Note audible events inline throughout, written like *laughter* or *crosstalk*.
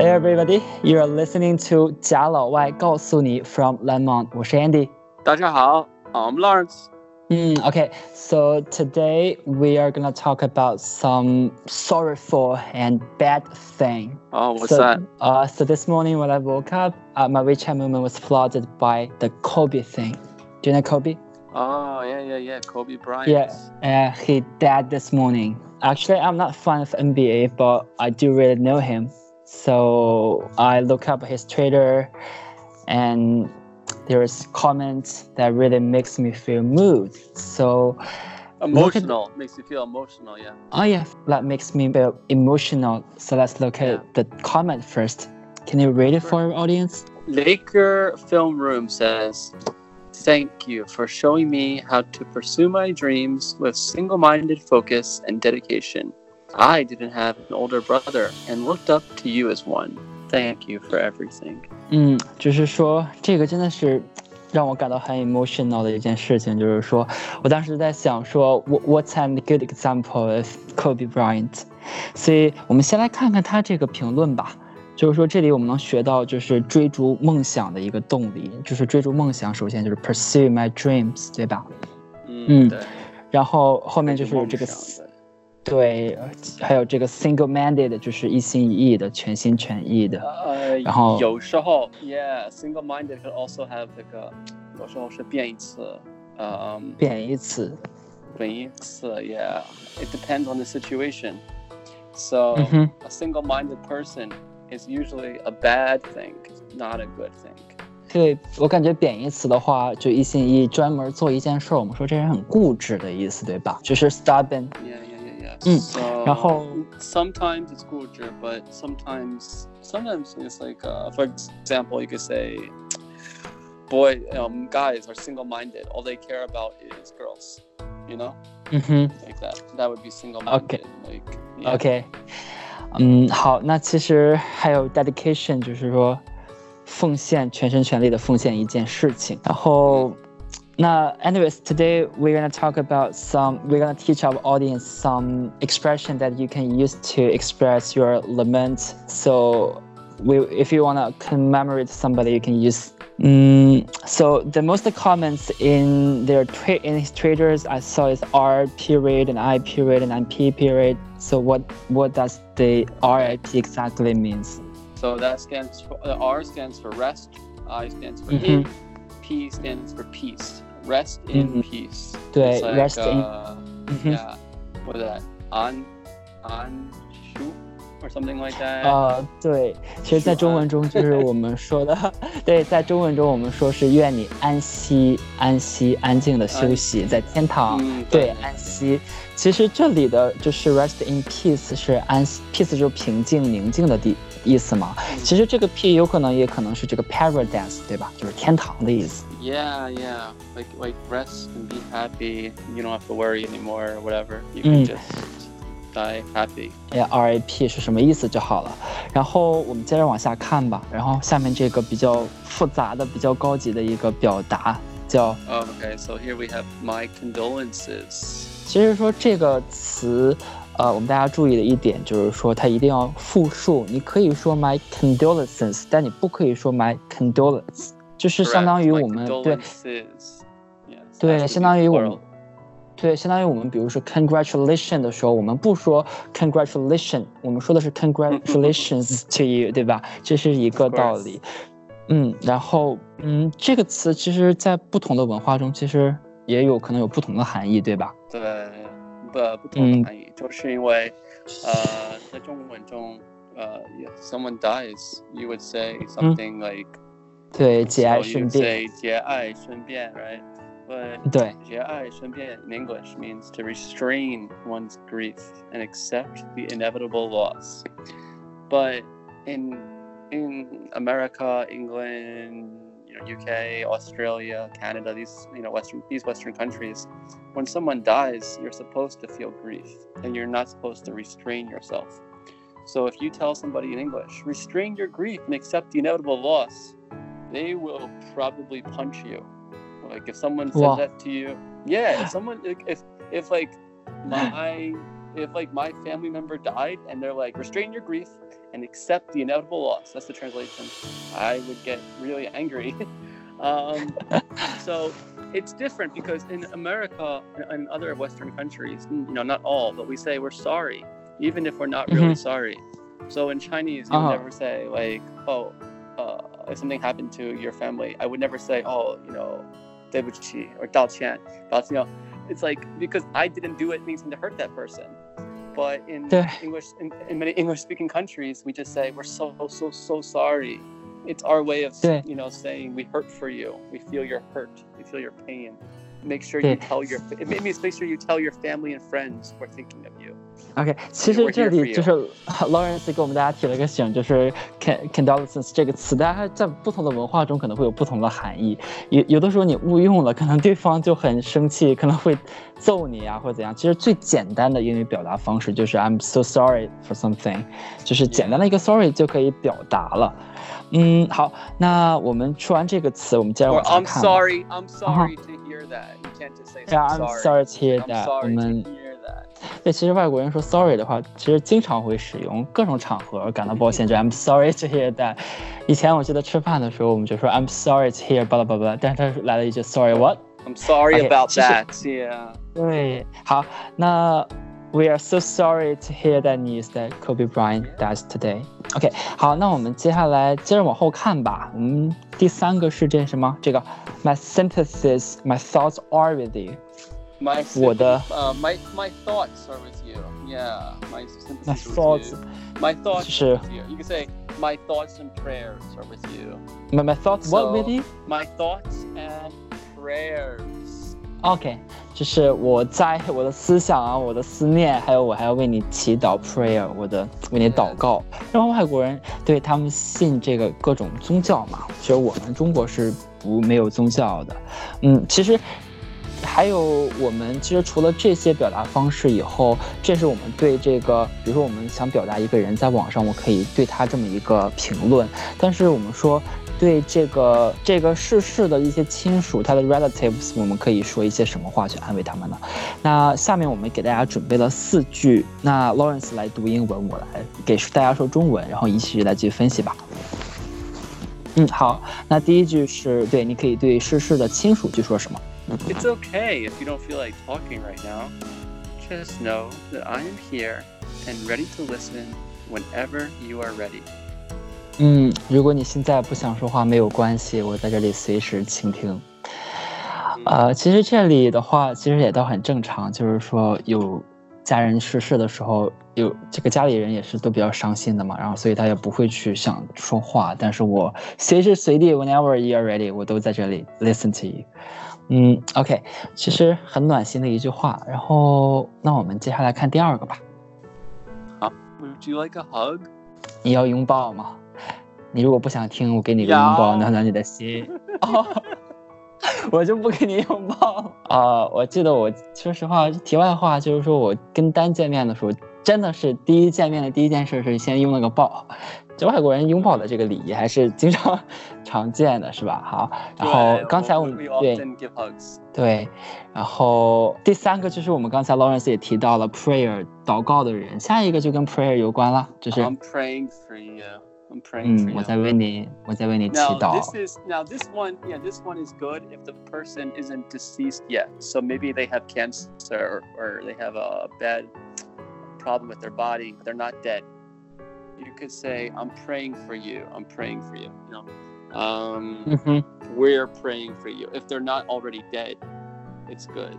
Hey everybody, you are listening to 贾老外告诉你 from Lemon，我是 Andy。大家好，I'm Lawrence。嗯，Okay, so today we are gonna talk about some sorrowful and bad thing. Oh, what's so, that? Uh, so this morning when I woke up, uh, my WeChat moment was flooded by the Kobe thing. Do you know Kobe? Oh, yeah, yeah, yeah. Kobe Bryant. Yeah, uh, he died this morning. Actually, I'm not a fan of NBA, but I do really know him. So I look up his Twitter, and there's comments that really makes me feel moved. So Emotional. Makes you feel emotional, yeah. oh yeah, that makes me feel emotional. So let's look Yeah. at the comment first. Can you read it for our audience? Laker Film Room says, Thank you for showing me how to pursue my dreams with single minded focus and dedication. I didn't have an older brother and looked up to you as one. Thank you for everything. 嗯，就是说这个真的是让我感到很 emotional 的一件事情，就是说我当时在想说，what what's an good example of Kobe Bryant？所以我们先来看看他这个评论吧。就是说，这里我们能学到就是追逐梦想的一个动力，就是追逐梦想，首先就是 pursue my dreams，对吧？嗯对，然后后面就是这个对，还有这个 single-minded，就是一心一意的、全心全意的。呃，然后有时候，yeah，single-minded could also have 这个，有时候是变义词，嗯，贬义词，本义词，yeah，it depends on the situation. So 嗯哼 a single-minded person is usually a bad thing, not a good thing. 对我感觉贬义词的话，就一心一意专门做一件事儿，我们说这人很固执的意思，对吧？就是 stubborn。 Yeah, yeah, yeah, yeah. 嗯 So 然后 sometimes it's culture, but sometimes sometimes it's like, uh, for example, you could say, boy, um, guys are single-minded. All they care about is girls. You know, 嗯哼 like that. That would be single-minded. Like, yeah. ，OK，嗯，好，那其实还有 dedication，就是说奉献，全心全力的奉献一件事情。然后， 那 anyways today we're gonna talk about some we're gonna teach our audience some expression that you can use to express your lament. So we if you wanna commemorate somebody, you can use. Mm, so the most comments in their twi- in his traders I saw is R period and I period and MP period. So what what does the RIP exactly means? So that stands for uh, R stands for rest, I stands for Mhm. in, P stands for peace. Rest in Mhm. peace. 对 rest in- uh, Yeah. What is that? On, on, shoot, or something like that. 啊，对，其实，在中文中就是我们说的，对，在中文中我们说是愿你安息、安息、安静的休息，在天堂，嗯，对，安息。其实这里的就是 rest in peace 是安息，peace 就是平静、宁静的地意思嘛。其实这个 p 有可能也可能是这个 paradise，对吧？就是天堂的意思。 Yeah, yeah. Like like rest and be happy. You don't have to worry anymore or whatever. You can Mm. just die happy. 哎，RIP 是什么意思就好了。然后我们接着往下看吧。然后下面这个比较复杂的、比较高级的一个表达叫 Okay, so here we have my condolences. 其实说这个词， 呃，我们大家注意的一点就是说它一定要复数，你可以说 my condolences，但你不可以说 my condolences。就是相当于我们对对，相当于我们对，相当于我们比如说 congratulation 的时候，我们不说 congratulation，我们说的是 congratulations *laughs* to you，对吧？这是一个道理。嗯，然后嗯这个词其实在不同的文化中，其实也有可能有不同的含义，对吧？对。不不同嗯的含义，就是因为呃，在中文中，呃，if someone dies, you would say something like 对，节哀 so you 顺 would 变。 say 节哀顺变，right? But 对，节哀顺变 in English means to restrain one's grief and accept the inevitable loss. But in in America, England, you know, UK, Australia, Canada, these you know Western these Western countries, when someone dies, you're supposed to feel grief, and you're not supposed to restrain yourself. So if you tell somebody in English, restrain your grief and accept the inevitable loss, they will probably punch you. Like if someone says Wow. that to you, yeah. If someone, if if like *laughs* my if like my family member died and they're like restrain your grief and accept the inevitable loss. That's the translation. I would get really angry. *laughs* um, *laughs* so it's different because in America and other Western countries, you know, not all, but we say we're sorry, even if we're not really Mhm. sorry. So in Chinese, you Uh-huh. would never say like, oh, uh, if something happened to your family, I would never say, oh, you know, 对不起 or 道歉. But you know, it's like because I didn't do it means to hurt that person. But in Yeah. English, in, in many English-speaking countries, we just say we're so so so sorry. It's our way of Yeah. you know saying we hurt for you. We feel your hurt. We feel your pain. Make sure you tell your it made me make sure you tell your family and friends we're thinking of you. OK，其实这里就是 Lawrence 给我们大家提了个醒，就是 con condolences 这个词，大家在不同的文化中可能会有不同的含义。有有的时候你误用了，可能对方就很生气，可能会揍你啊，或者怎样。其实最简单的英语表达方式就是 I'm so sorry for something，就是简单的一个 sorry 就可以表达了。嗯，好，那我们说完这个词，我们接着往下 I'm 看。sorry, I'm sorry to hear that. You can't just say Yeah, I'm sorry to hear that. 我们to hear that. 对，其实外国人说 sorry 的话，其实经常会使用各种场合感到抱歉，就 I'm sorry to hear that。以前我记得吃饭的时候，我们就说 I'm sorry to hear 巴拉巴拉，但是他来了一句 sorry what？ I'm sorry Okay, about 其实- that. Yeah. 对，好，那 We are so sorry to hear that news that Kobe Bryant dies today. OK，好，那我们接下来接着往后看吧。我们第三个是这什么？这个 My sympathies, my thoughts are with you. My 我的 uh, my my thoughts are with you. Yeah, my sympathies My are with thoughts- you. My thoughts 就是 are with you. You can say my thoughts and prayers are with you. My my thoughts what So- with you? My thoughts and prayers. OK，就是我在我的思想啊，我的思念，还有我还要为你祈祷 prayer，我的为你祷告。然后外国人对他们信这个各种宗教嘛，其实我们中国是不没有宗教的。嗯，其实 还有我们其实除了这些表达方式以后，这是我们对这个，比如说我们想表达一个人在网上，我可以对他这么一个评论，但是我们说。对这个这个逝世的一些亲属，他的 relatives，我们可以说一些什么话去安慰他们呢？那下面我们给大家准备了四句，那 Lawrence 来读英文，我来给大家说中文，然后一起来继续分析吧。嗯，好，那第一句是对，你可以对逝世的亲属去说什么？It's okay if you don't feel like talking right now. Just know that I am here and ready to listen whenever you are ready. 嗯，如果你现在不想说话，没有关系，我在这里随时倾听。呃，其实这里的话，其实也都很正常，就是说有家人逝世的时候，有这个家里人也是都比较伤心的嘛，然后所以他也不会去想说话，但是我随时随地，whenever you are ready，我都在这里 listen to you。 嗯，OK，其实很暖心的一句话。然后，那我们接下来看第二个吧。Would you like a hug? 你要拥抱吗？你如果不想听，我给你个拥抱，暖暖你的心。哦，*laughs* 我就不给你拥抱啊、我记得我说实话，题外话就是说我跟丹见面的时候，真的是第一见面的第一件事是先拥了个抱。这外国人拥抱的这个礼仪还是经常常见的，是吧？好，然后 Yeah, 刚才 we- 我们 we 对 often give hugs. 对，然后第三个就是我们刚才 Lawrence 也提到了 prayer 祷告的人，下一个就跟 prayer 有关了，就是。 I'm praying for you. I'm praying for 嗯，我 you. 在为你，我在为你祈 Now 祷。 this is now this one yeah this one is good if the person isn't deceased yet. So maybe they have cancer or, or they have a bad problem with their body. They're not dead. You could say I'm praying for you. I'm praying for you. You know, um, 嗯哼， we're praying for you. If they're not already dead, it's good.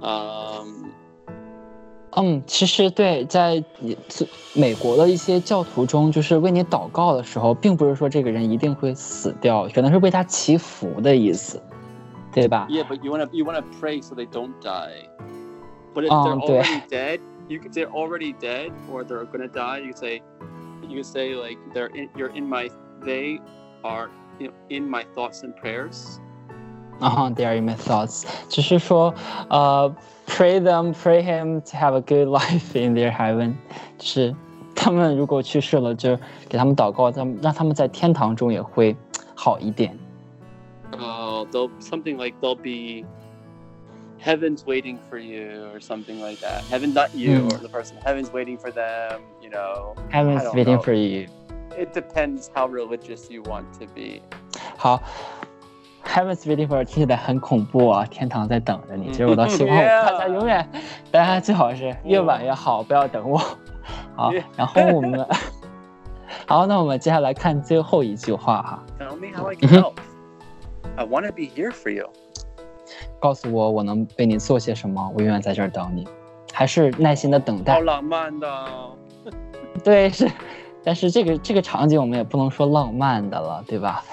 Um, 嗯，其实对，在你美国的一些教徒中，就是为你祷告的时候，并不是说这个人一定会死掉，可能是为他祈福的意思，对吧？ yeah, but you wanna you wanna pray so they don't die. But if Um, they're 对。 already dead, you could they're already dead or they're gonna die. You could say, you could say like they're in, you're in my they are you know, in my thoughts and prayers. 啊、t h e y are in my thoughts，只是说，呃，pray them, pray him to have a good *laughs* life in their heaven，就是他们如果去世了，就给他们祷告，他们让他们在天堂中也会好一点。 Uh, they'll something like they'll be heaven's waiting for you or something like that. Heaven, not you Mm. or the person. Heaven's waiting for them. You know, I Heaven's don't waiting know. for you。 It depends how religious you want to be. 好，Heaven's waiting for，听起来很恐怖啊！天堂在等着你，其实我倒希望大家永远，大家最好是越晚越好，不要等我。*laughs* 好，然后我们，*laughs* 好，那我们接下来看最后一句话哈。Tell me how I can help. I wanna be here for you. 告诉我我能为你做些什么，我永远在这儿等你，还是耐心的等待。好浪漫的，*laughs* 对，是。但是这个这个场景我们也不能说浪漫的了，对吧？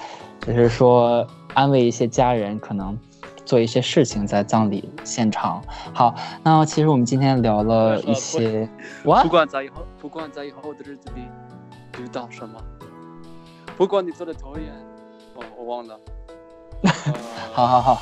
只是说安慰一些家人，可能做一些事情在葬礼现场。好，那其实我们今天聊了一些，我不管在以后，不管在以后的日子里遇到什么，不管你做的多远，我我忘了。*laughs* 呃好好好，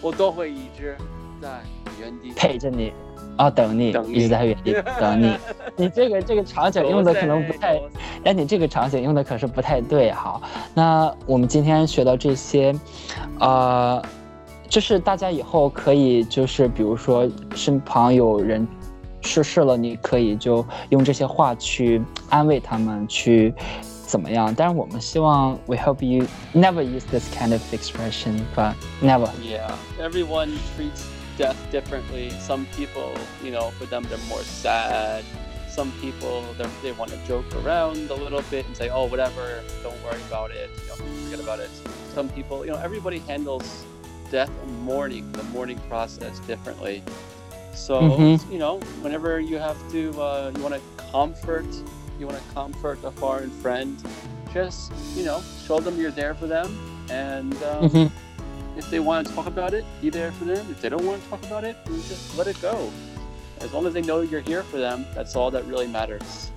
我都会一直在原地陪着你，啊，等你，等你一直在原地 *laughs* 等你。你这个这个场景用的可能不太，多谢但你这个场景用的可是不太对哈。那我们今天学到这些，呃，就是大家以后可以就是比如说身旁有人逝世了，你可以就用这些话去安慰他们，去怎么样？但是我们希望 we hope you never use this kind of expression, but never. Yeah, everyone treats death differently. Some people, you know, for them they're more sad. Some people they're- want to joke around a little bit and say, "Oh, whatever, don't worry about it. You know, forget about it." Some people, you know, everybody handles death and mourning, the mourning process differently. So, Mhm. you know, whenever you have to, uh, you want to comfort, you want to comfort a foreign friend, just you know, show them you're there for them, and um, 嗯哼。if they want to talk about it, be there for them. If they don't want to talk about it, then just let it go. As long as they know you're here for them, that's all that really matters.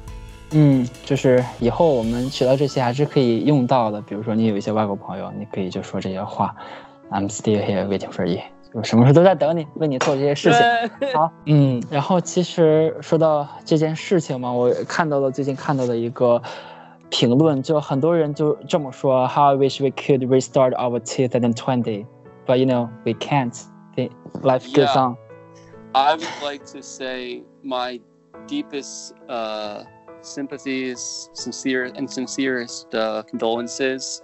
嗯，就是以后我们学到这些还是可以用到的。比如说，你有一些外国朋友，你可以就说这些话：“I'm still here waiting for you。”我什么时候都在等你，为你做这些事情。好，嗯，然后其实说到这件事情嘛，我看到了最近看到的一个评论，就很多人就这么说：“How I wish we could restart our 2020, but you know we can't. Life yeah. goes on. I would like to say my deepest uh, sympathies, sincere and sincerest uh, condolences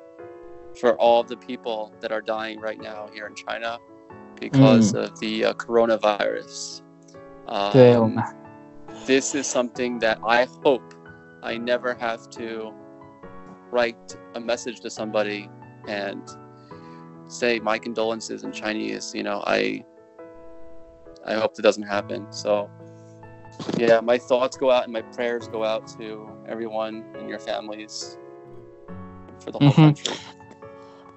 for all the people that are dying right now here in China because mm. of the uh, coronavirus. Um, this is something that I hope I never have to write a message to somebody and say my condolences in Chinese. You know, I I hope that doesn't happen. So yeah, my thoughts go out and my prayers go out to everyone and your families for the whole Mhm. country.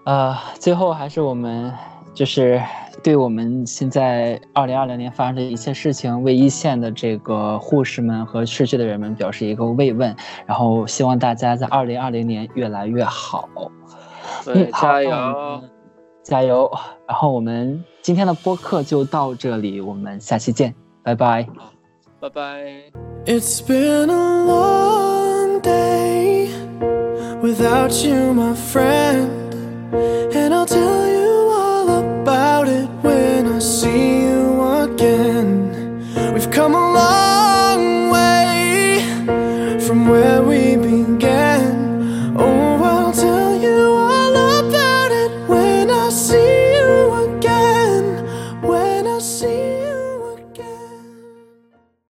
呃，最后还是我们就是对我们现在二零二零年发生的一切事情，为一线的这个护士们和逝去的人们表示一个慰问，然后希望大家在二零二零年越来越好。对，好加油！加油！然后我们今天的播客就到这里，我们下期见，拜拜。拜拜。It's been a long day without you, my friend. And I'll tell